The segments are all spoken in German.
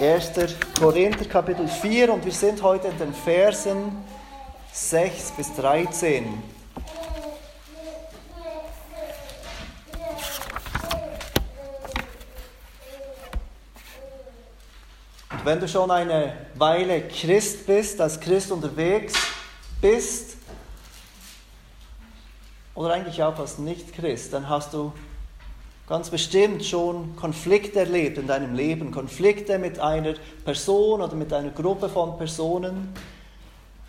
1. Korinther Kapitel 4 und wir sind heute in den Versen 6 bis 13. Und wenn du schon eine Weile Christ bist, als Christ unterwegs bist, oder eigentlich auch als Nicht-Christ, dann hast du ganz bestimmt schon Konflikte erlebt in deinem Leben, Konflikte mit einer Person oder mit einer Gruppe von Personen,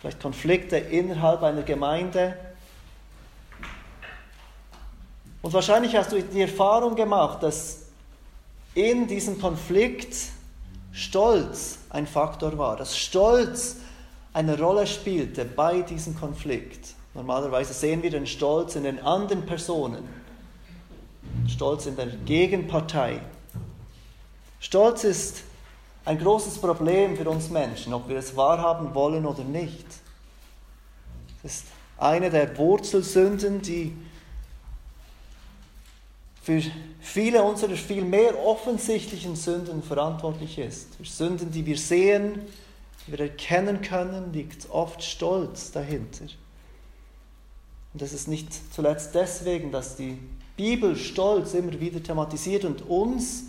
vielleicht Konflikte innerhalb einer Gemeinde. Und wahrscheinlich hast du die Erfahrung gemacht, dass in diesem Konflikt Stolz ein Faktor war, dass Stolz eine Rolle spielte bei diesem Konflikt. Normalerweise sehen wir den Stolz in den anderen Personen. Stolz in der Gegenpartei. Stolz ist ein großes Problem für uns Menschen, ob wir es wahrhaben wollen oder nicht. Es ist eine der Wurzelsünden, die für viele unserer viel mehr offensichtlichen Sünden verantwortlich ist. Für Sünden, die wir sehen, die wir erkennen können, liegt oft Stolz dahinter. Und das ist nicht zuletzt deswegen, dass die Bibel stolz immer wieder thematisiert und uns,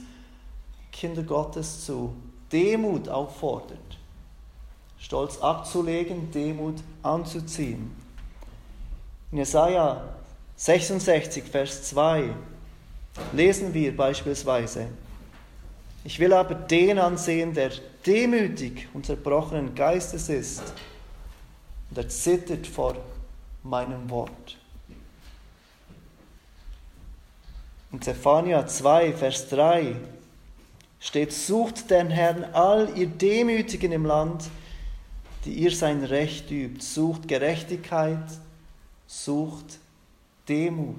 Kinder Gottes, zu Demut auffordert. Stolz abzulegen, Demut anzuziehen. In Jesaja 66, Vers 2 lesen wir beispielsweise: Ich will aber den ansehen, der demütig und zerbrochenen Geistes ist und er zittert vor meinem Wort. In Zephania 2, Vers 3 steht, sucht den Herrn all ihr Demütigen im Land, die ihr sein Recht übt, sucht Gerechtigkeit, sucht Demut.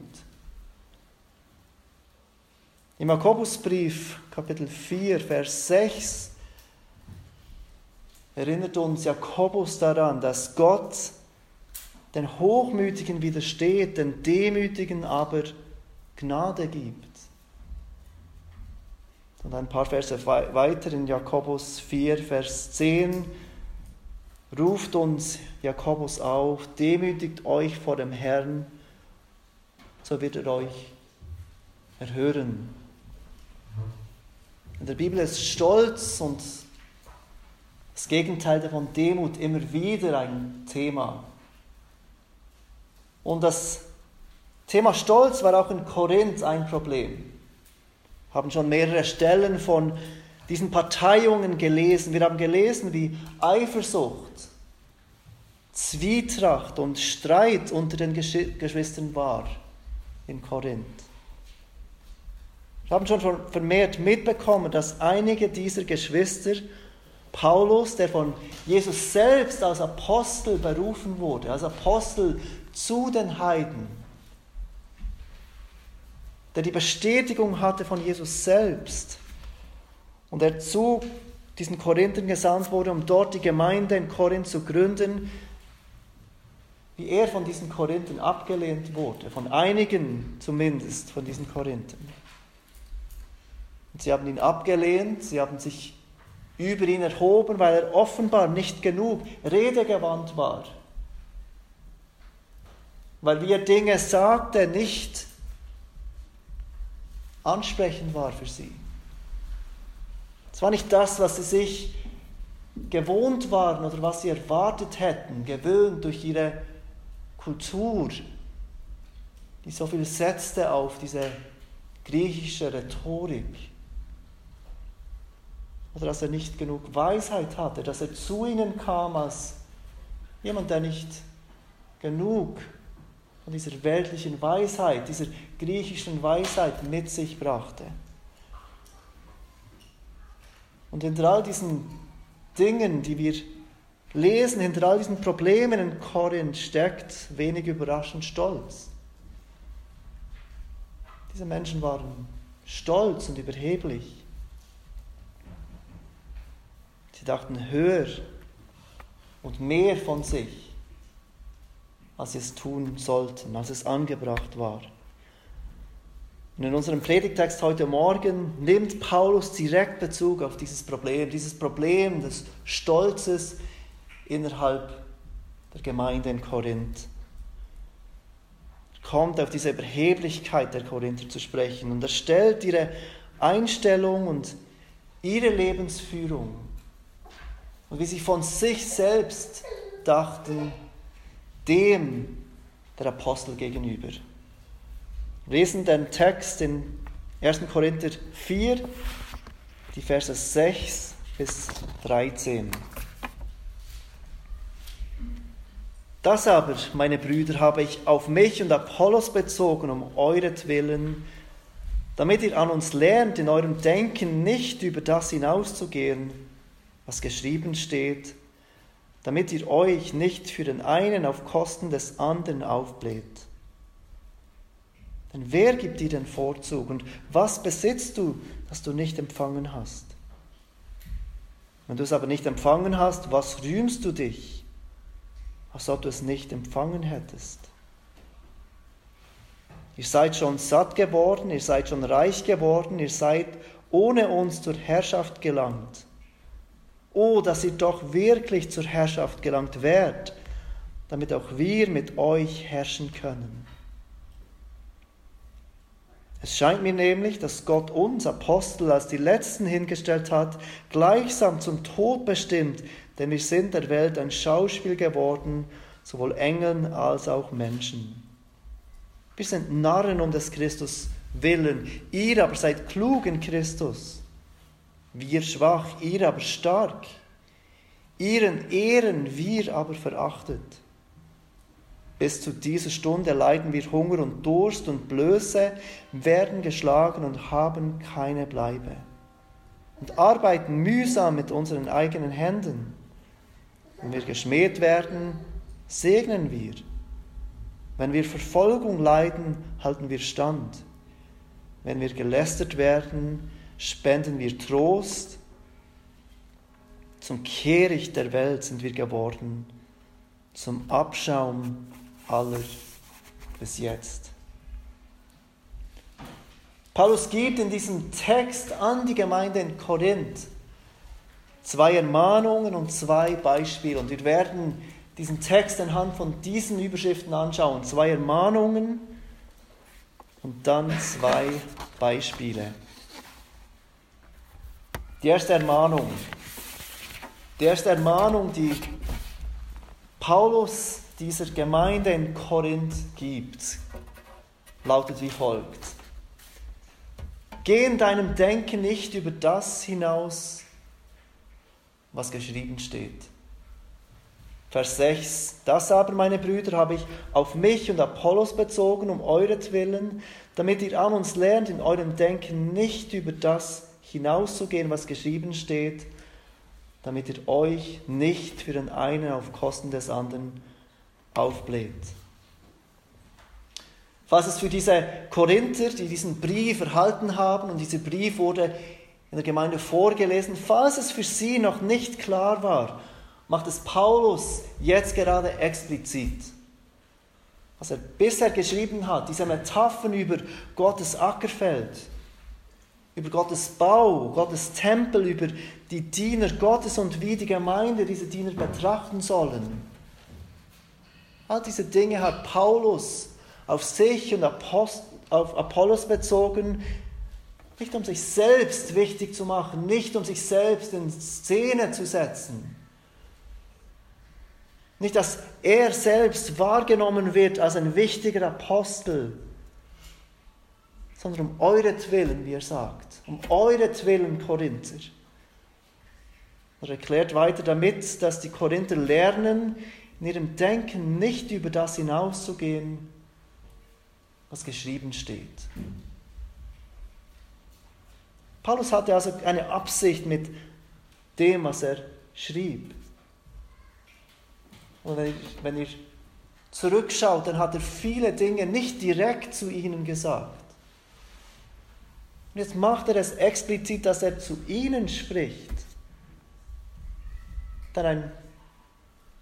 Im Jakobusbrief, Kapitel 4, Vers 6, erinnert uns Jakobus daran, dass Gott den Hochmütigen widersteht, den Demütigen aber Gnade gibt. Und ein paar Verse weiter in Jakobus 4, Vers 10 ruft uns Jakobus auf, demütigt euch vor dem Herrn, so wird er euch erhören. In der Bibel ist Stolz und das Gegenteil davon Demut immer wieder ein Thema. Und das Thema Stolz war auch in Korinth ein Problem. Wir haben schon mehrere Stellen von diesen Parteiungen gelesen. Wir haben gelesen, wie Eifersucht, Zwietracht und Streit unter den Geschwistern war in Korinth. Wir haben schon vermehrt mitbekommen, dass einige dieser Geschwister Paulus, der von Jesus selbst als Apostel berufen wurde, als Apostel zu den Heiden, der die Bestätigung hatte von Jesus selbst und er zu diesen Korinthern gesandt wurde, um dort die Gemeinde in Korinth zu gründen, wie er von diesen Korinthern abgelehnt wurde, von einigen zumindest von diesen Korinthern. Und sie haben ihn abgelehnt, sie haben sich über ihn erhoben, weil er offenbar nicht genug redegewandt war. Weil wie er Dinge sagte, nicht ansprechend war für sie. Es war nicht das, was sie sich gewohnt waren oder was sie erwartet hätten, gewöhnt durch ihre Kultur, die so viel setzte auf diese griechische Rhetorik. Oder dass er nicht genug Weisheit hatte, dass er zu ihnen kam als jemand, der nicht genug von dieser weltlichen Weisheit, dieser griechischen Weisheit mit sich brachte. Und hinter all diesen Dingen, die wir lesen, hinter all diesen Problemen in Korinth steckt wenig überraschend Stolz. Diese Menschen waren stolz und überheblich. Sie dachten höher und mehr von sich als sie es tun sollten, als es angebracht war. Und in unserem Predigtext heute Morgen nimmt Paulus direkt Bezug auf dieses Problem, dieses Problem des Stolzes innerhalb der Gemeinde in Korinth. Er kommt auf diese Überheblichkeit der Korinther zu sprechen und er stellt ihre Einstellung und ihre Lebensführung und wie sie von sich selbst dachten, dem der Apostel gegenüber. Wir lesen den Text in 1. Korinther 4, die Verse 6 bis 13. Das aber, meine Brüder, habe ich auf mich und Apollos bezogen, um euretwillen, damit ihr an uns lernt, in eurem Denken nicht über das hinauszugehen, was geschrieben steht, damit ihr euch nicht für den einen auf Kosten des anderen aufbläht. Denn wer gibt dir den Vorzug und was besitzt du, das du nicht empfangen hast? Wenn du es aber nicht empfangen hast, was rühmst du dich, als ob du es nicht empfangen hättest? Ihr seid schon satt geworden, ihr seid schon reich geworden, ihr seid ohne uns zur Herrschaft gelangt. Oh, dass ihr doch wirklich zur Herrschaft gelangt wärt, damit auch wir mit euch herrschen können. Es scheint mir nämlich, dass Gott uns Apostel als die Letzten hingestellt hat, gleichsam zum Tod bestimmt, denn wir sind der Welt ein Schauspiel geworden, sowohl Engeln als auch Menschen. Wir sind Narren um des Christus willen, ihr aber seid klug in Christus. Wir schwach, ihr aber stark. Ihren ehren, wir aber verachtet. Bis zu dieser Stunde leiden wir Hunger und Durst und Blöße, werden geschlagen und haben keine Bleibe. Und arbeiten mühsam mit unseren eigenen Händen. Wenn wir geschmäht werden, segnen wir. Wenn wir Verfolgung leiden, halten wir stand. Wenn wir gelästert werden, spenden wir Trost. Zum Kehricht der Welt sind wir geworden, zum Abschaum aller bis jetzt. Paulus gibt in diesem Text an die Gemeinde in Korinth zwei Ermahnungen und zwei Beispiele. Und wir werden diesen Text anhand von diesen Überschriften anschauen. Zwei Ermahnungen und dann zwei Beispiele. Die erste Ermahnung. Die erste Ermahnung, die Paulus dieser Gemeinde in Korinth gibt, lautet wie folgt. Geh in deinem Denken nicht über das hinaus, was geschrieben steht. Vers 6. Das aber, meine Brüder, habe ich auf mich und Apollos bezogen, um euretwillen, damit ihr an uns lernt, in eurem Denken nicht über das hinauszugehen, was geschrieben steht, damit ihr euch nicht für den einen auf Kosten des anderen aufbläht. Falls es für diese Korinther, die diesen Brief erhalten haben, und dieser Brief wurde in der Gemeinde vorgelesen, falls es für sie noch nicht klar war, macht es Paulus jetzt gerade explizit. Was er bisher geschrieben hat, diese Metaphern über Gottes Ackerfeld, über Gottes Bau, Gottes Tempel, über die Diener Gottes und wie die Gemeinde diese Diener betrachten sollen. All diese Dinge hat Paulus auf sich und auf Apollos bezogen, nicht um sich selbst wichtig zu machen, nicht um sich selbst in Szene zu setzen. Nicht, dass er selbst wahrgenommen wird als ein wichtiger Apostel, sondern um euretwillen, wie er sagt. Um euretwillen, Korinther. Er erklärt weiter damit, dass die Korinther lernen, in ihrem Denken nicht über das hinauszugehen, was geschrieben steht. Paulus hatte also eine Absicht mit dem, was er schrieb. Und wenn ihr, wenn ihr zurückschaut, dann hat er viele Dinge nicht direkt zu ihnen gesagt. Und jetzt macht er es explizit, dass er zu ihnen spricht. Denn ein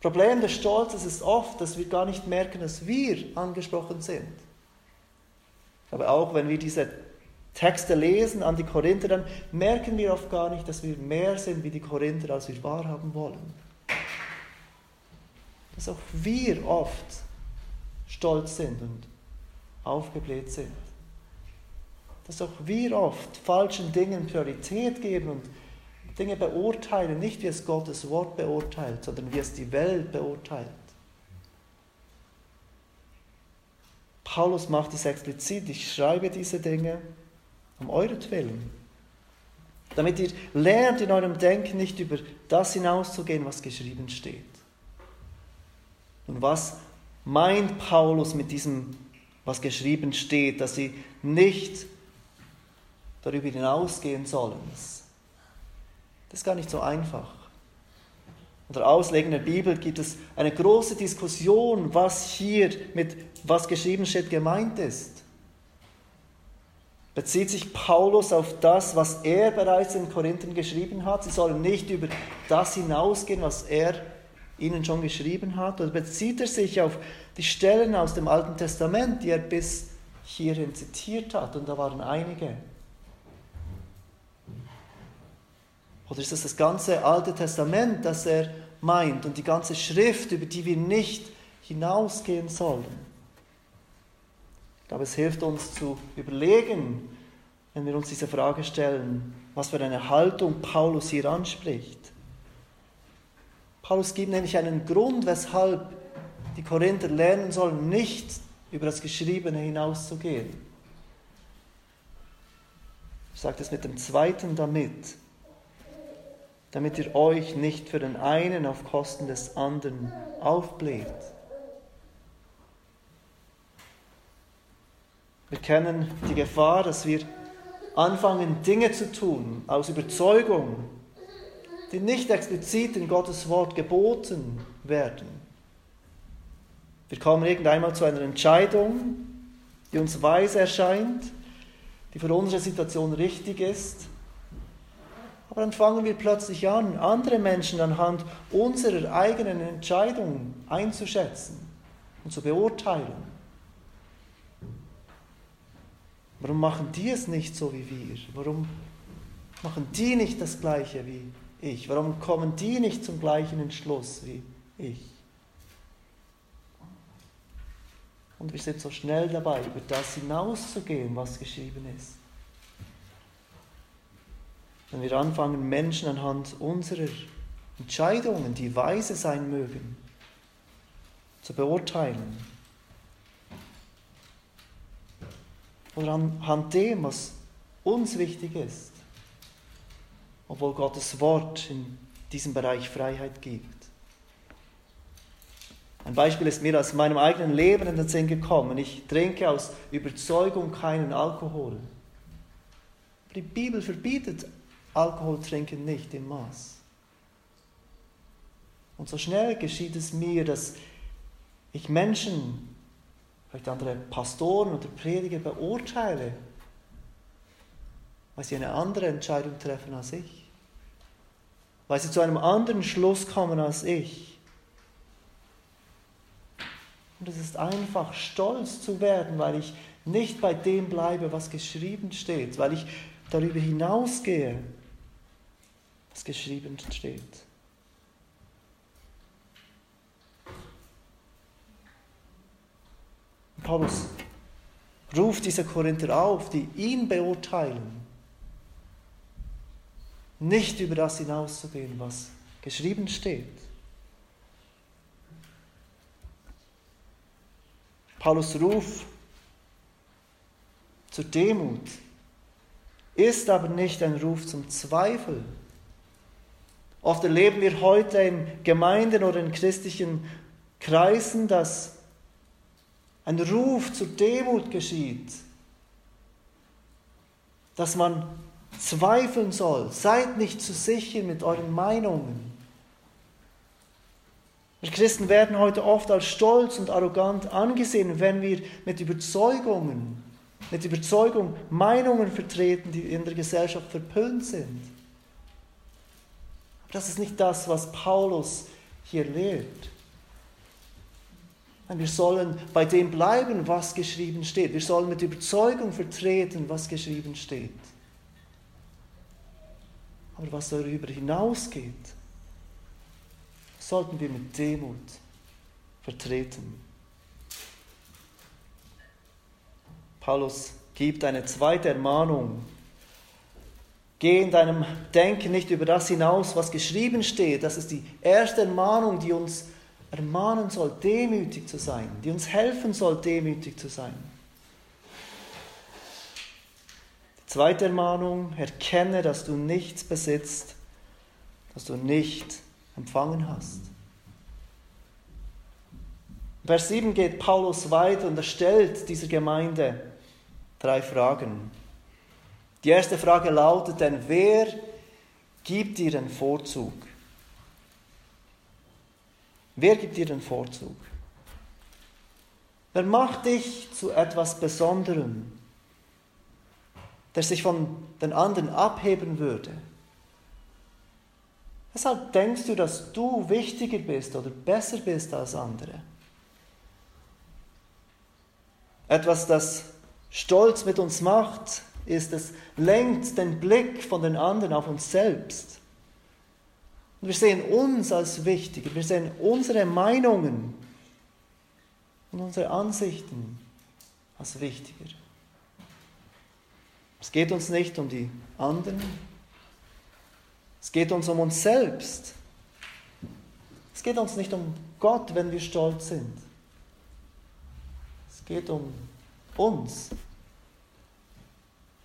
Problem des Stolzes ist oft, dass wir gar nicht merken, dass wir angesprochen sind. Aber auch wenn wir diese Texte lesen an die Korinther, dann merken wir oft gar nicht, dass wir mehr sind wie die Korinther, als wir wahrhaben wollen. Dass auch wir oft stolz sind und aufgebläht sind. Dass auch wir oft falschen Dingen Priorität geben und Dinge beurteilen, nicht wie es Gottes Wort beurteilt, sondern wie es die Welt beurteilt. Paulus macht es explizit, ich schreibe diese Dinge um euretwillen, damit ihr lernt in eurem Denken nicht über das hinauszugehen, was geschrieben steht. Und was meint Paulus mit diesem, was geschrieben steht, dass sie nicht darüber hinausgehen sollen? Das ist gar nicht so einfach. In der Auslegung der Bibel gibt es eine große Diskussion, was hier mit was geschrieben steht gemeint ist. Bezieht sich Paulus auf das, was er bereits in Korinthern geschrieben hat? Sie sollen nicht über das hinausgehen, was er ihnen schon geschrieben hat? Oder bezieht er sich auf die Stellen aus dem Alten Testament, die er bis hierhin zitiert hat? Und da waren einige. Oder ist das das ganze Alte Testament, das er meint und die ganze Schrift, über die wir nicht hinausgehen sollen? Ich glaube, es hilft uns zu überlegen, wenn wir uns diese Frage stellen, was für eine Haltung Paulus hier anspricht. Paulus gibt nämlich einen Grund, weshalb die Korinther lernen sollen, nicht über das Geschriebene hinauszugehen. Ich sage das mit dem zweiten damit damit ihr euch nicht für den einen auf Kosten des anderen aufbläht. Wir kennen die Gefahr, dass wir anfangen, Dinge zu tun aus Überzeugung, die nicht explizit in Gottes Wort geboten werden. Wir kommen irgendeinmal zu einer Entscheidung, die uns weise erscheint, die für unsere Situation richtig ist aber dann fangen wir plötzlich an, andere Menschen anhand unserer eigenen Entscheidung einzuschätzen und zu beurteilen. Warum machen die es nicht so wie wir? Warum machen die nicht das Gleiche wie ich? Warum kommen die nicht zum gleichen Entschluss wie ich? Und wir sind so schnell dabei, über das hinauszugehen, was geschrieben ist wenn wir anfangen, Menschen anhand unserer Entscheidungen, die weise sein mögen, zu beurteilen. Oder anhand dem, was uns wichtig ist, obwohl Gottes Wort in diesem Bereich Freiheit gibt. Ein Beispiel ist mir aus meinem eigenen Leben in den Sinn gekommen. Ich trinke aus Überzeugung keinen Alkohol. Die Bibel verbietet Alkohol trinken nicht im Maß. Und so schnell geschieht es mir, dass ich Menschen, vielleicht andere Pastoren oder Prediger beurteile, weil sie eine andere Entscheidung treffen als ich, weil sie zu einem anderen Schluss kommen als ich. Und es ist einfach stolz zu werden, weil ich nicht bei dem bleibe, was geschrieben steht, weil ich darüber hinausgehe was geschrieben steht. Paulus ruft diese Korinther auf, die ihn beurteilen, nicht über das hinauszugehen, was geschrieben steht. Paulus Ruf zur Demut ist aber nicht ein Ruf zum Zweifel, Oft erleben wir heute in Gemeinden oder in christlichen Kreisen, dass ein Ruf zur Demut geschieht, dass man zweifeln soll. Seid nicht zu sicher mit euren Meinungen. Wir Christen werden heute oft als stolz und arrogant angesehen, wenn wir mit Überzeugungen, mit Überzeugung Meinungen vertreten, die in der Gesellschaft verpönt sind. Das ist nicht das, was Paulus hier lehrt. Wir sollen bei dem bleiben, was geschrieben steht. Wir sollen mit Überzeugung vertreten, was geschrieben steht. Aber was darüber hinausgeht, sollten wir mit Demut vertreten. Paulus gibt eine zweite Ermahnung. Geh in deinem Denken nicht über das hinaus, was geschrieben steht. Das ist die erste Ermahnung, die uns ermahnen soll, demütig zu sein, die uns helfen soll, demütig zu sein. Die zweite Ermahnung, erkenne, dass du nichts besitzt, das du nicht empfangen hast. Vers 7 geht Paulus weiter und er stellt dieser Gemeinde drei Fragen. Die erste Frage lautet denn, wer gibt dir den Vorzug? Wer gibt dir den Vorzug? Wer macht dich zu etwas Besonderem, der sich von den anderen abheben würde? Weshalb denkst du, dass du wichtiger bist oder besser bist als andere? Etwas, das Stolz mit uns macht, ist, es lenkt den Blick von den anderen auf uns selbst. Und wir sehen uns als wichtiger, wir sehen unsere Meinungen und unsere Ansichten als wichtiger. Es geht uns nicht um die anderen, es geht uns um uns selbst. Es geht uns nicht um Gott, wenn wir stolz sind. Es geht um uns.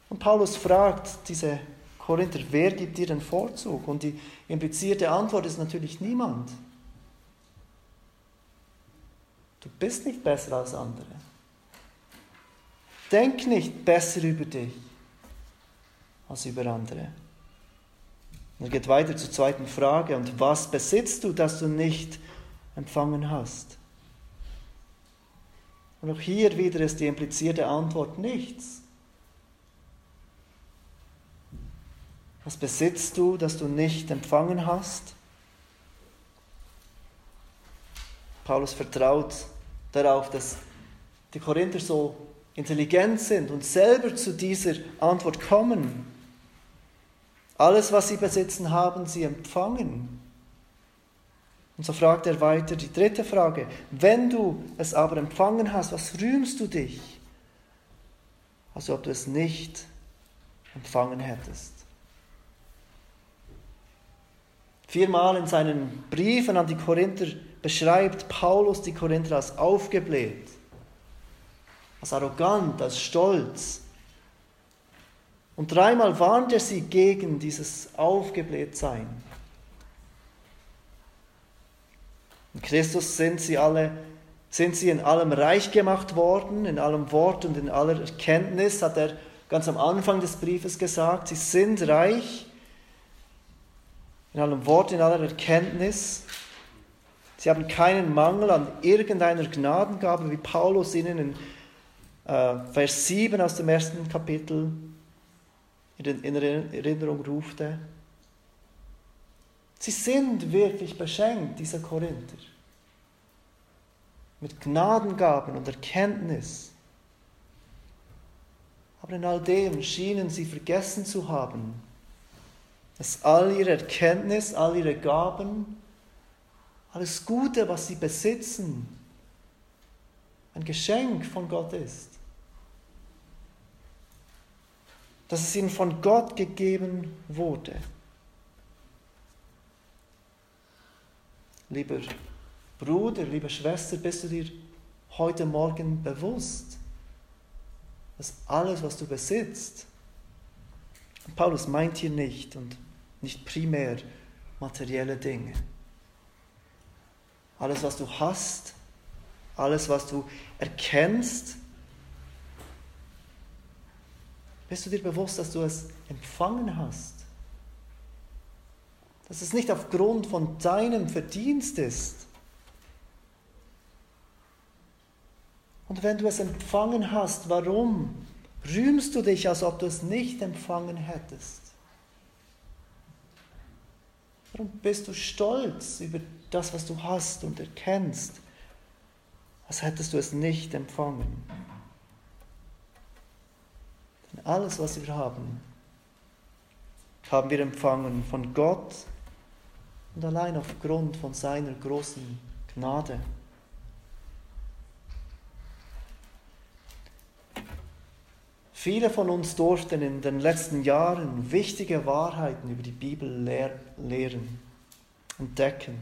Und Paulus fragt diese Korinther, wer gibt dir den Vorzug? Und die implizierte Antwort ist natürlich niemand. Du bist nicht besser als andere. Denk nicht besser über dich als über andere. Und er geht weiter zur zweiten Frage. Und was besitzt du, das du nicht empfangen hast? Und auch hier wieder ist die implizierte Antwort nichts. Was besitzt du, das du nicht empfangen hast? Paulus vertraut darauf, dass die Korinther so intelligent sind und selber zu dieser Antwort kommen. Alles, was sie besitzen, haben sie empfangen. Und so fragt er weiter die dritte Frage. Wenn du es aber empfangen hast, was rühmst du dich? Also ob du es nicht empfangen hättest. Viermal in seinen Briefen an die Korinther beschreibt Paulus die Korinther als aufgebläht, als arrogant, als stolz. Und dreimal warnt er sie gegen dieses Aufgeblähtsein. In Christus sind sie alle, sind sie in allem reich gemacht worden, in allem Wort und in aller Erkenntnis, hat er ganz am Anfang des Briefes gesagt. Sie sind reich in allem Wort, in aller Erkenntnis. Sie haben keinen Mangel an irgendeiner Gnadengabe, wie Paulus ihnen in äh, Vers 7 aus dem ersten Kapitel in Erinnerung rufte. Sie sind wirklich beschenkt, diese Korinther, mit Gnadengaben und Erkenntnis. Aber in all dem schienen sie vergessen zu haben, dass all ihre Erkenntnis, all ihre Gaben, alles Gute, was sie besitzen, ein Geschenk von Gott ist. Dass es ihnen von Gott gegeben wurde. Lieber Bruder, liebe Schwester, bist du dir heute Morgen bewusst, dass alles, was du besitzt, Paulus meint hier nicht, und nicht primär materielle Dinge. Alles, was du hast, alles, was du erkennst, bist du dir bewusst, dass du es empfangen hast? Dass es nicht aufgrund von deinem Verdienst ist. Und wenn du es empfangen hast, warum rühmst du dich, als ob du es nicht empfangen hättest? Warum bist du stolz über das, was du hast und erkennst, als hättest du es nicht empfangen. Denn alles, was wir haben, haben wir empfangen von Gott und allein aufgrund von seiner großen Gnade. Viele von uns durften in den letzten Jahren wichtige Wahrheiten über die Bibel lehr lehren, entdecken.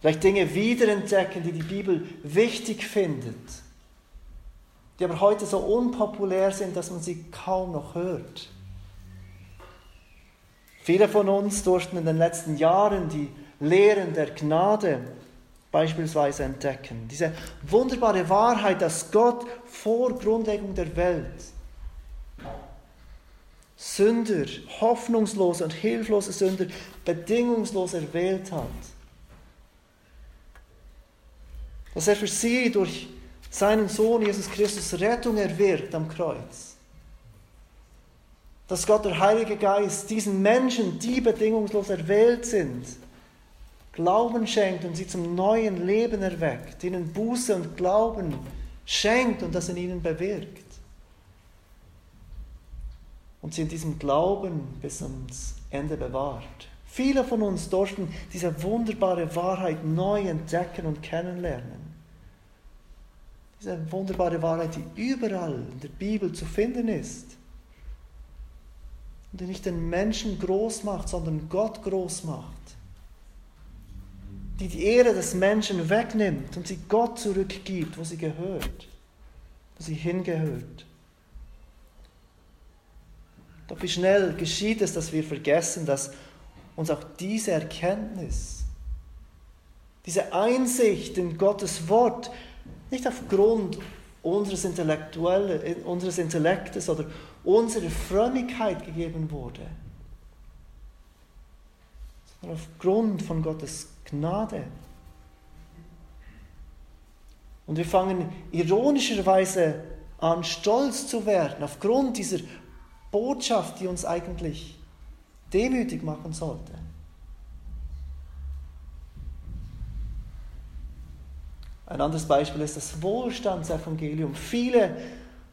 Vielleicht Dinge wiederentdecken, die die Bibel wichtig findet, die aber heute so unpopulär sind, dass man sie kaum noch hört. Viele von uns durften in den letzten Jahren die Lehren der Gnade beispielsweise entdecken. Diese wunderbare Wahrheit, dass Gott vor Grundlegung der Welt Sünder, hoffnungslose und hilflose Sünder bedingungslos erwählt hat. Dass er für sie durch seinen Sohn Jesus Christus Rettung erwirkt am Kreuz. Dass Gott der Heilige Geist diesen Menschen, die bedingungslos erwählt sind, Glauben schenkt und sie zum neuen Leben erweckt, ihnen Buße und Glauben schenkt und das in ihnen bewirkt. Und sie in diesem Glauben bis ans Ende bewahrt. Viele von uns durften diese wunderbare Wahrheit neu entdecken und kennenlernen. Diese wunderbare Wahrheit, die überall in der Bibel zu finden ist. Und die nicht den Menschen groß macht, sondern Gott groß macht die die Ehre des Menschen wegnimmt und sie Gott zurückgibt, wo sie gehört, wo sie hingehört. Doch wie schnell geschieht es, dass wir vergessen, dass uns auch diese Erkenntnis, diese Einsicht in Gottes Wort nicht aufgrund unseres, unseres Intellektes oder unserer Frömmigkeit gegeben wurde, sondern aufgrund von Gottes Gnade. Und wir fangen ironischerweise an, stolz zu werden aufgrund dieser Botschaft, die uns eigentlich demütig machen sollte. Ein anderes Beispiel ist das Wohlstandsevangelium. Viele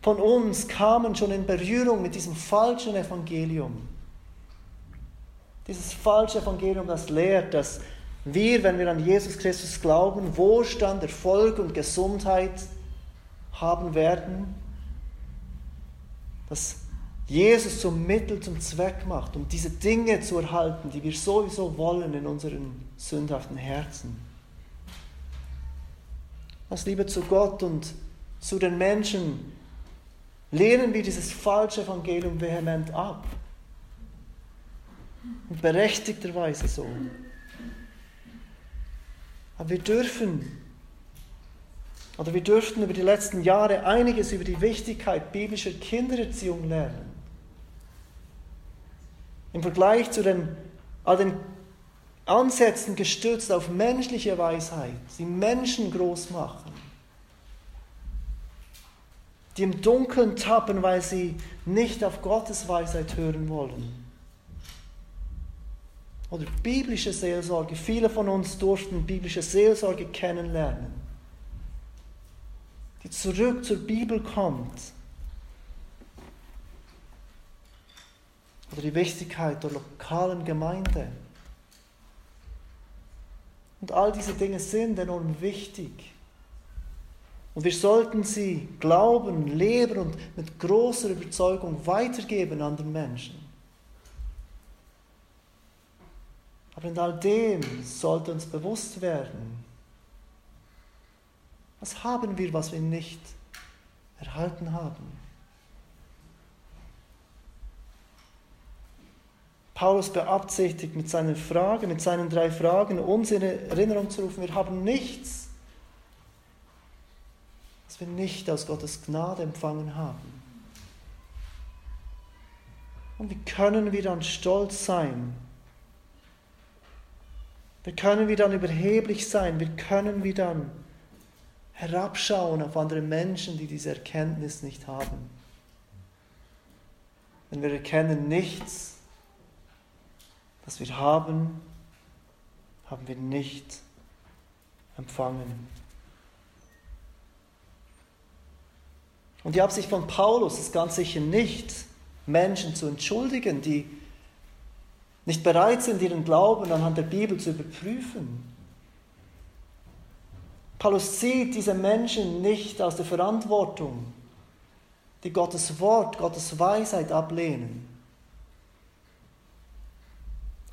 von uns kamen schon in Berührung mit diesem falschen Evangelium. Dieses falsche Evangelium, das lehrt, dass wir, wenn wir an Jesus Christus glauben, Wohlstand, Erfolg und Gesundheit haben werden, dass Jesus zum Mittel, zum Zweck macht, um diese Dinge zu erhalten, die wir sowieso wollen in unseren sündhaften Herzen. Aus Liebe zu Gott und zu den Menschen lehnen wir dieses falsche Evangelium vehement ab. Und berechtigterweise so. Aber wir dürfen, oder wir dürften über die letzten Jahre einiges über die Wichtigkeit biblischer Kindererziehung lernen. Im Vergleich zu den, all den Ansätzen gestützt auf menschliche Weisheit, die Menschen groß machen, die im Dunkeln tappen, weil sie nicht auf Gottes Weisheit hören wollen oder biblische Seelsorge. Viele von uns durften biblische Seelsorge kennenlernen, die zurück zur Bibel kommt. Oder die Wichtigkeit der lokalen Gemeinde. Und all diese Dinge sind enorm wichtig. Und wir sollten sie glauben, leben und mit großer Überzeugung weitergeben an den Menschen. Aber in all dem sollte uns bewusst werden, was haben wir, was wir nicht erhalten haben. Paulus beabsichtigt mit seinen Fragen, mit seinen drei Fragen, uns in Erinnerung zu rufen, wir haben nichts, was wir nicht aus Gottes Gnade empfangen haben. Und wie können wir dann stolz sein wir können wie dann überheblich sein, wir können wie dann herabschauen auf andere Menschen, die diese Erkenntnis nicht haben. Wenn wir erkennen nichts, was wir haben, haben wir nicht empfangen. Und die Absicht von Paulus ist ganz sicher nicht, Menschen zu entschuldigen, die nicht bereit sind, ihren Glauben anhand der Bibel zu überprüfen. Paulus zieht diese Menschen nicht aus der Verantwortung, die Gottes Wort, Gottes Weisheit ablehnen.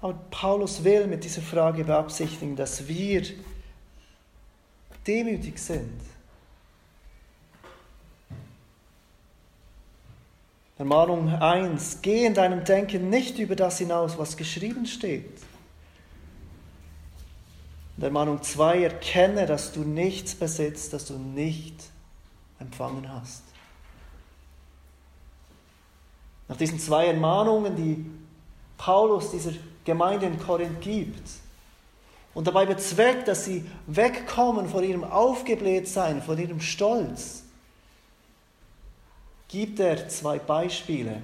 Aber Paulus will mit dieser Frage beabsichtigen, dass wir demütig sind. Ermahnung 1. Geh in deinem Denken nicht über das hinaus, was geschrieben steht. Und Ermahnung 2. Erkenne, dass du nichts besitzt, das du nicht empfangen hast. Nach diesen zwei Ermahnungen, die Paulus dieser Gemeinde in Korinth gibt, und dabei bezweckt, dass sie wegkommen von ihrem Aufgeblähtsein, von ihrem Stolz, gibt er zwei Beispiele.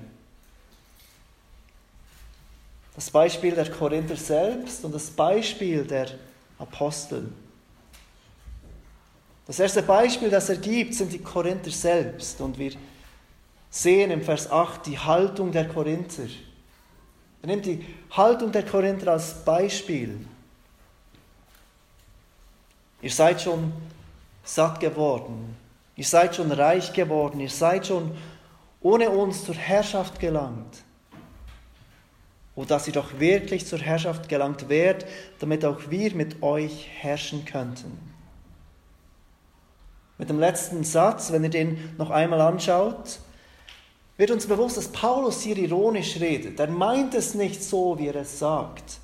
Das Beispiel der Korinther selbst und das Beispiel der Apostel. Das erste Beispiel, das er gibt, sind die Korinther selbst. Und wir sehen im Vers 8 die Haltung der Korinther. Er nimmt die Haltung der Korinther als Beispiel. Ihr seid schon satt geworden. Ihr seid schon reich geworden. Ihr seid schon ohne uns zur Herrschaft gelangt. O dass ihr doch wirklich zur Herrschaft gelangt wärt, damit auch wir mit euch herrschen könnten. Mit dem letzten Satz, wenn ihr den noch einmal anschaut, wird uns bewusst, dass Paulus hier ironisch redet. Er meint es nicht so, wie er es sagt.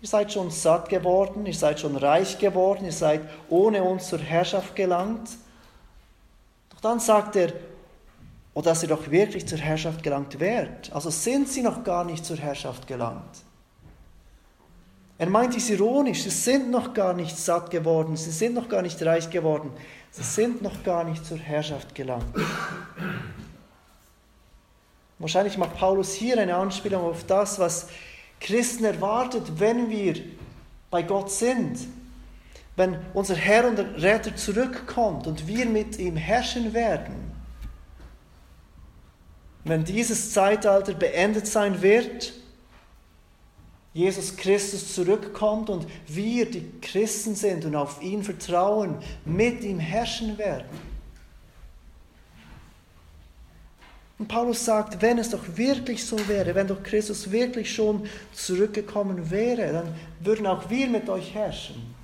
Ihr seid schon satt geworden, ihr seid schon reich geworden, ihr seid ohne uns zur Herrschaft gelangt. Doch dann sagt er, oh, dass ihr doch wirklich zur Herrschaft gelangt wärt. Also sind sie noch gar nicht zur Herrschaft gelangt. Er meint es ironisch, sie sind noch gar nicht satt geworden, sie sind noch gar nicht reich geworden, sie sind noch gar nicht zur Herrschaft gelangt. Wahrscheinlich macht Paulus hier eine Anspielung auf das, was Christen erwartet, wenn wir bei Gott sind. Wenn unser Herr und Retter zurückkommt und wir mit ihm herrschen werden. Wenn dieses Zeitalter beendet sein wird, Jesus Christus zurückkommt und wir, die Christen sind und auf ihn vertrauen, mit ihm herrschen werden. Und Paulus sagt, wenn es doch wirklich so wäre, wenn doch Christus wirklich schon zurückgekommen wäre, dann würden auch wir mit euch herrschen.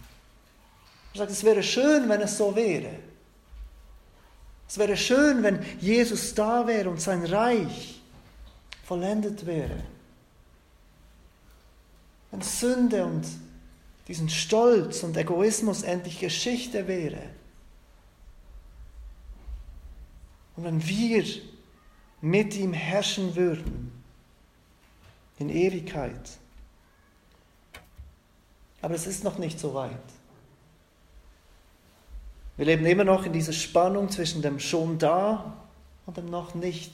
Er sagt, es wäre schön, wenn es so wäre. Es wäre schön, wenn Jesus da wäre und sein Reich vollendet wäre. Wenn Sünde und diesen Stolz und Egoismus endlich Geschichte wäre. Und wenn wir mit ihm herrschen würden in Ewigkeit. Aber es ist noch nicht so weit. Wir leben immer noch in dieser Spannung zwischen dem schon da und dem noch nicht.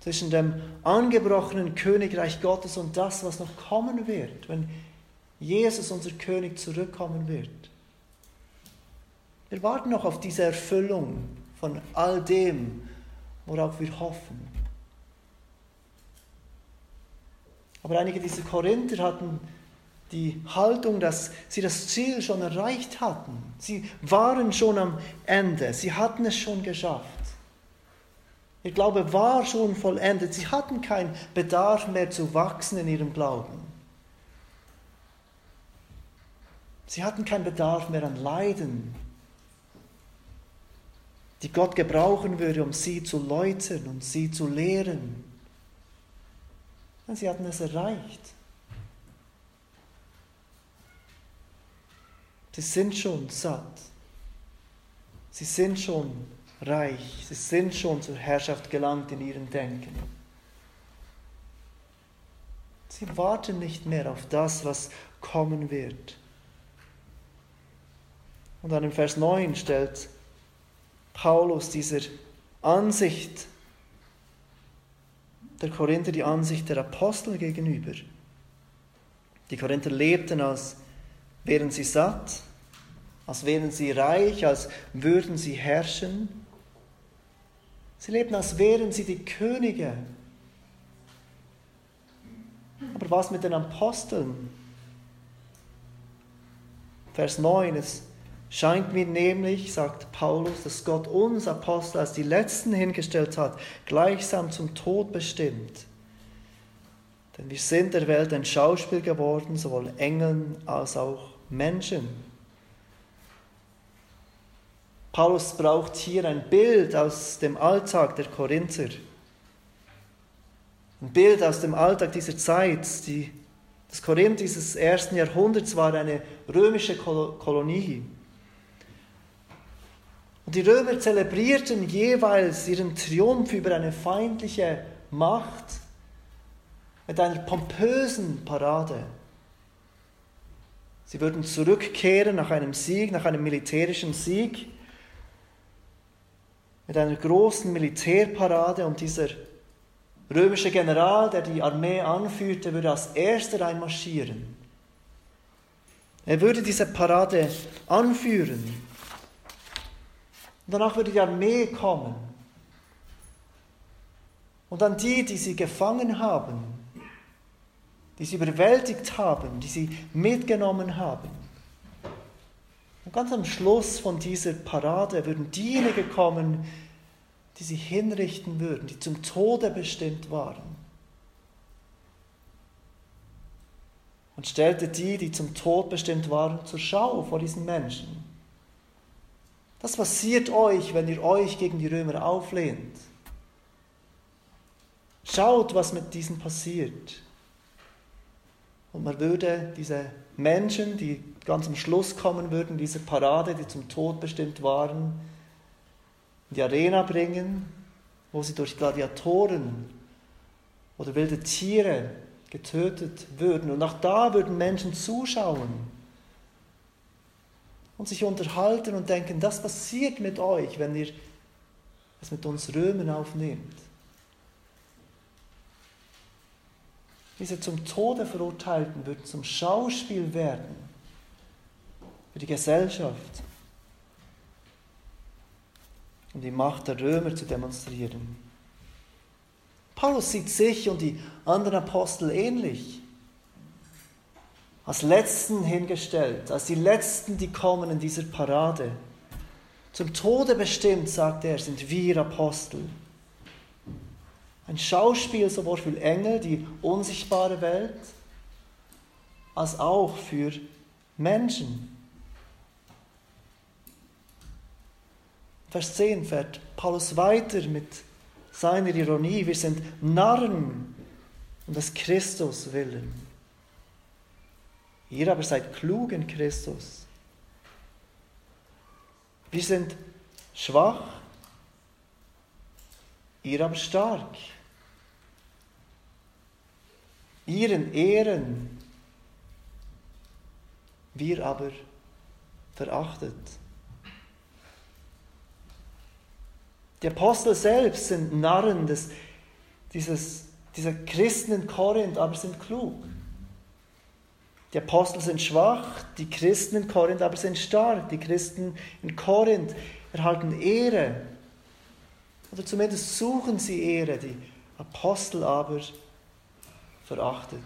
Zwischen dem angebrochenen Königreich Gottes und das, was noch kommen wird, wenn Jesus, unser König, zurückkommen wird. Wir warten noch auf diese Erfüllung von all dem, worauf wir hoffen. Aber einige dieser Korinther hatten die Haltung, dass sie das Ziel schon erreicht hatten. Sie waren schon am Ende, sie hatten es schon geschafft. Ihr Glaube war schon vollendet, sie hatten keinen Bedarf mehr zu wachsen in ihrem Glauben. Sie hatten keinen Bedarf mehr an Leiden, die Gott gebrauchen würde, um sie zu läutern und sie zu lehren. Und sie hatten es erreicht. Sie sind schon satt. Sie sind schon reich. Sie sind schon zur Herrschaft gelangt in ihrem Denken. Sie warten nicht mehr auf das, was kommen wird. Und dann im Vers 9 stellt Paulus dieser Ansicht der Korinther die Ansicht der Apostel gegenüber. Die Korinther lebten, als wären sie satt, als wären sie reich, als würden sie herrschen. Sie lebten, als wären sie die Könige. Aber was mit den Aposteln? Vers 9, es scheint mir nämlich, sagt Paulus, dass Gott uns Apostel als die Letzten hingestellt hat, gleichsam zum Tod bestimmt. Denn wir sind der Welt ein Schauspiel geworden, sowohl Engeln als auch Menschen. Paulus braucht hier ein Bild aus dem Alltag der Korinther. Ein Bild aus dem Alltag dieser Zeit. Die, das Korinth dieses ersten Jahrhunderts war eine römische Kolonie. Und die Römer zelebrierten jeweils ihren Triumph über eine feindliche Macht mit einer pompösen Parade. Sie würden zurückkehren nach einem Sieg, nach einem militärischen Sieg mit einer großen Militärparade und dieser römische General, der die Armee anführte, würde als erster einmarschieren. Er würde diese Parade anführen. Und danach würde die Armee kommen. Und dann die, die sie gefangen haben, die sie überwältigt haben, die sie mitgenommen haben. Und ganz am Schluss von dieser Parade würden diejenigen kommen, die sie hinrichten würden, die zum Tode bestimmt waren. Und stellte die, die zum Tod bestimmt waren, zur Schau vor diesen Menschen. Das passiert euch, wenn ihr euch gegen die Römer auflehnt. Schaut, was mit diesen passiert. Und man würde diese Menschen, die ganz am Schluss kommen würden, diese Parade, die zum Tod bestimmt waren, in die Arena bringen, wo sie durch Gladiatoren oder wilde Tiere getötet würden. Und auch da würden Menschen zuschauen und sich unterhalten und denken, das passiert mit euch, wenn ihr es mit uns Römern aufnehmt. Diese zum Tode verurteilten würden zum Schauspiel werden für die Gesellschaft, um die Macht der Römer zu demonstrieren. Paulus sieht sich und die anderen Apostel ähnlich. Als Letzten hingestellt, als die Letzten, die kommen in dieser Parade. Zum Tode bestimmt, sagt er, sind wir Apostel. Ein Schauspiel sowohl für Engel, die unsichtbare Welt, als auch für Menschen. Vers 10 fährt Paulus weiter mit seiner Ironie. Wir sind Narren um des Christus willen. Ihr aber seid klug in Christus. Wir sind schwach, ihr aber stark ihren Ehren, wir aber verachtet. Die Apostel selbst sind Narren des, dieses, dieser Christen in Korinth, aber sind klug. Die Apostel sind schwach, die Christen in Korinth aber sind stark. Die Christen in Korinth erhalten Ehre. Oder zumindest suchen sie Ehre. Die Apostel aber verachtet.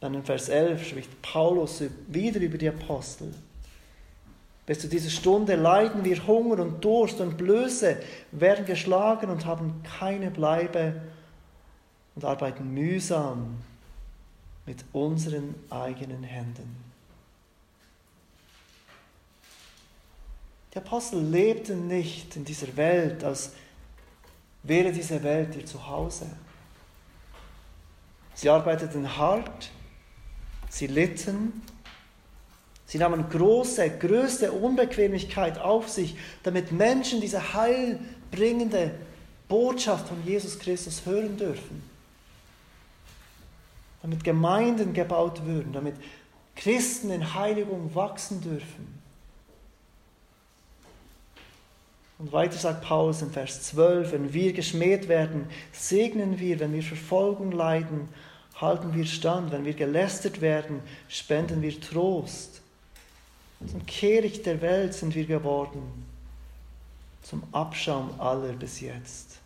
Dann in Vers 11 spricht Paulus wieder über die Apostel. Bis zu dieser Stunde leiden wir Hunger und Durst und Blöße, werden geschlagen und haben keine Bleibe und arbeiten mühsam mit unseren eigenen Händen. Die Apostel lebten nicht in dieser Welt als wäre diese Welt ihr Zuhause. Sie arbeiteten hart, sie litten, sie nahmen große, größte Unbequemlichkeit auf sich, damit Menschen diese heilbringende Botschaft von Jesus Christus hören dürfen. Damit Gemeinden gebaut würden, damit Christen in Heiligung wachsen dürfen. Und weiter sagt Paulus in Vers 12, wenn wir geschmäht werden, segnen wir, wenn wir Verfolgung leiden, halten wir stand, wenn wir gelästert werden, spenden wir Trost. Zum Kehricht der Welt sind wir geworden. zum Abschaum aller bis jetzt.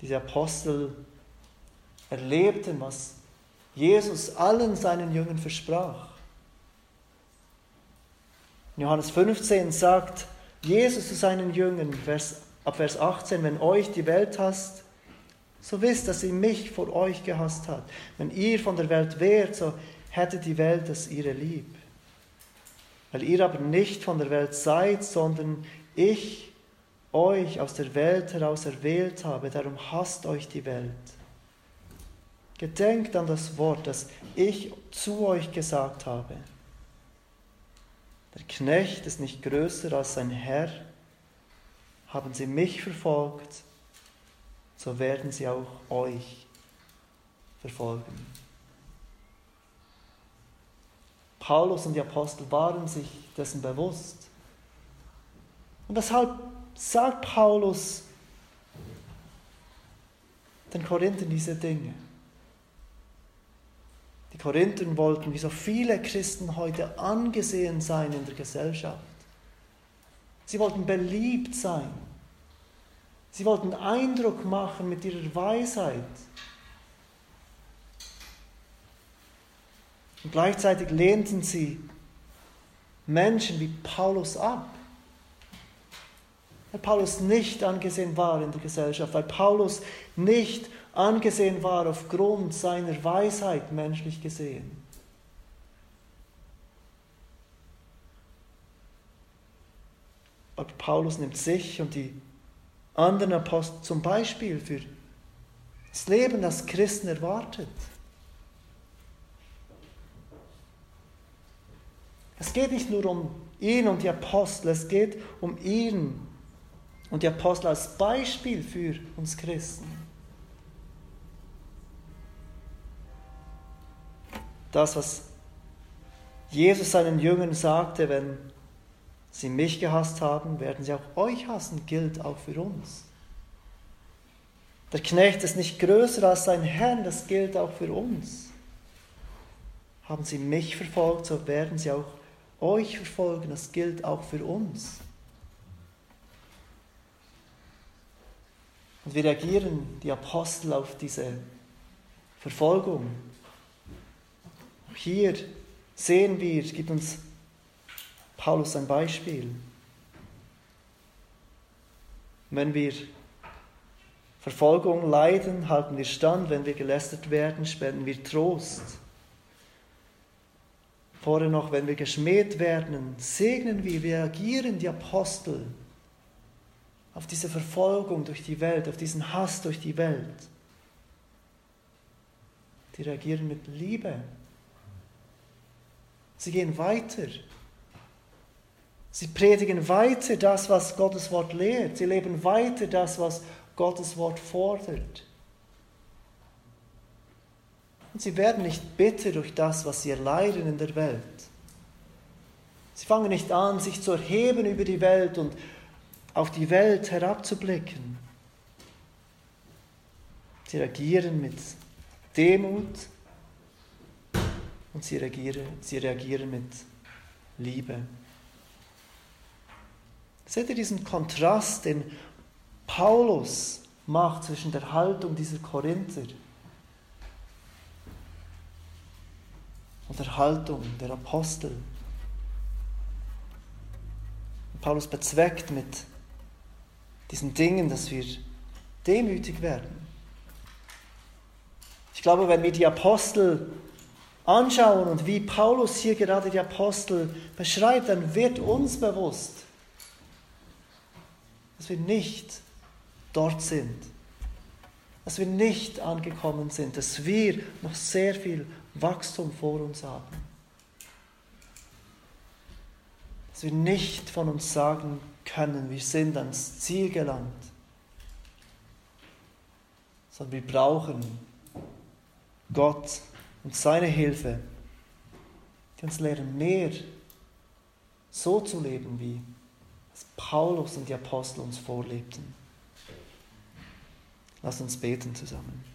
Diese Apostel erlebten, was Jesus allen seinen Jüngern versprach. Johannes 15 sagt Jesus zu seinen Jüngern, Vers, ab Vers 18, wenn euch die Welt hasst, so wisst, dass sie mich vor euch gehasst hat. Wenn ihr von der Welt wärt, so hätte die Welt es ihre lieb. Weil ihr aber nicht von der Welt seid, sondern ich euch aus der Welt heraus erwählt habe, darum hasst euch die Welt. Gedenkt an das Wort, das ich zu euch gesagt habe. Der Knecht ist nicht größer als sein Herr. Haben sie mich verfolgt, so werden sie auch euch verfolgen. Paulus und die Apostel waren sich dessen bewusst. Und deshalb sagt Paulus den Korinthern diese Dinge. Die Korinther wollten, wie so viele Christen heute, angesehen sein in der Gesellschaft. Sie wollten beliebt sein. Sie wollten Eindruck machen mit ihrer Weisheit. Und gleichzeitig lehnten sie Menschen wie Paulus ab. Weil Paulus nicht angesehen war in der Gesellschaft, weil Paulus nicht angesehen war aufgrund seiner Weisheit menschlich gesehen. Aber Paulus nimmt sich und die anderen Apostel zum Beispiel für das Leben, das Christen erwartet. Es geht nicht nur um ihn und die Apostel, es geht um ihn und die Apostel als Beispiel für uns Christen. das, was Jesus seinen Jüngern sagte, wenn sie mich gehasst haben, werden sie auch euch hassen, gilt auch für uns. Der Knecht ist nicht größer als sein Herr, das gilt auch für uns. Haben sie mich verfolgt, so werden sie auch euch verfolgen, das gilt auch für uns. Und wie reagieren die Apostel auf diese Verfolgung? Hier sehen wir, gibt uns Paulus ein Beispiel. Wenn wir Verfolgung leiden, halten wir stand. Wenn wir gelästert werden, spenden wir Trost. Vorher noch, wenn wir geschmäht werden, segnen wir, reagieren die Apostel auf diese Verfolgung durch die Welt, auf diesen Hass durch die Welt. Die reagieren mit Liebe. Sie gehen weiter. Sie predigen weiter das, was Gottes Wort lehrt. Sie leben weiter das, was Gottes Wort fordert. Und sie werden nicht bitter durch das, was sie erleiden in der Welt. Sie fangen nicht an, sich zu erheben über die Welt und auf die Welt herabzublicken. Sie reagieren mit Demut, und sie reagieren, sie reagieren mit Liebe. Seht ihr diesen Kontrast, den Paulus macht zwischen der Haltung dieser Korinther und der Haltung der Apostel? Paulus bezweckt mit diesen Dingen, dass wir demütig werden. Ich glaube, wenn wir die Apostel anschauen und wie Paulus hier gerade die Apostel beschreibt, dann wird uns bewusst, dass wir nicht dort sind, dass wir nicht angekommen sind, dass wir noch sehr viel Wachstum vor uns haben. Dass wir nicht von uns sagen können, wir sind ans Ziel gelangt, sondern wir brauchen Gott und seine Hilfe, die uns lehren, mehr so zu leben, wie es Paulus und die Apostel uns vorlebten. Lass uns beten zusammen.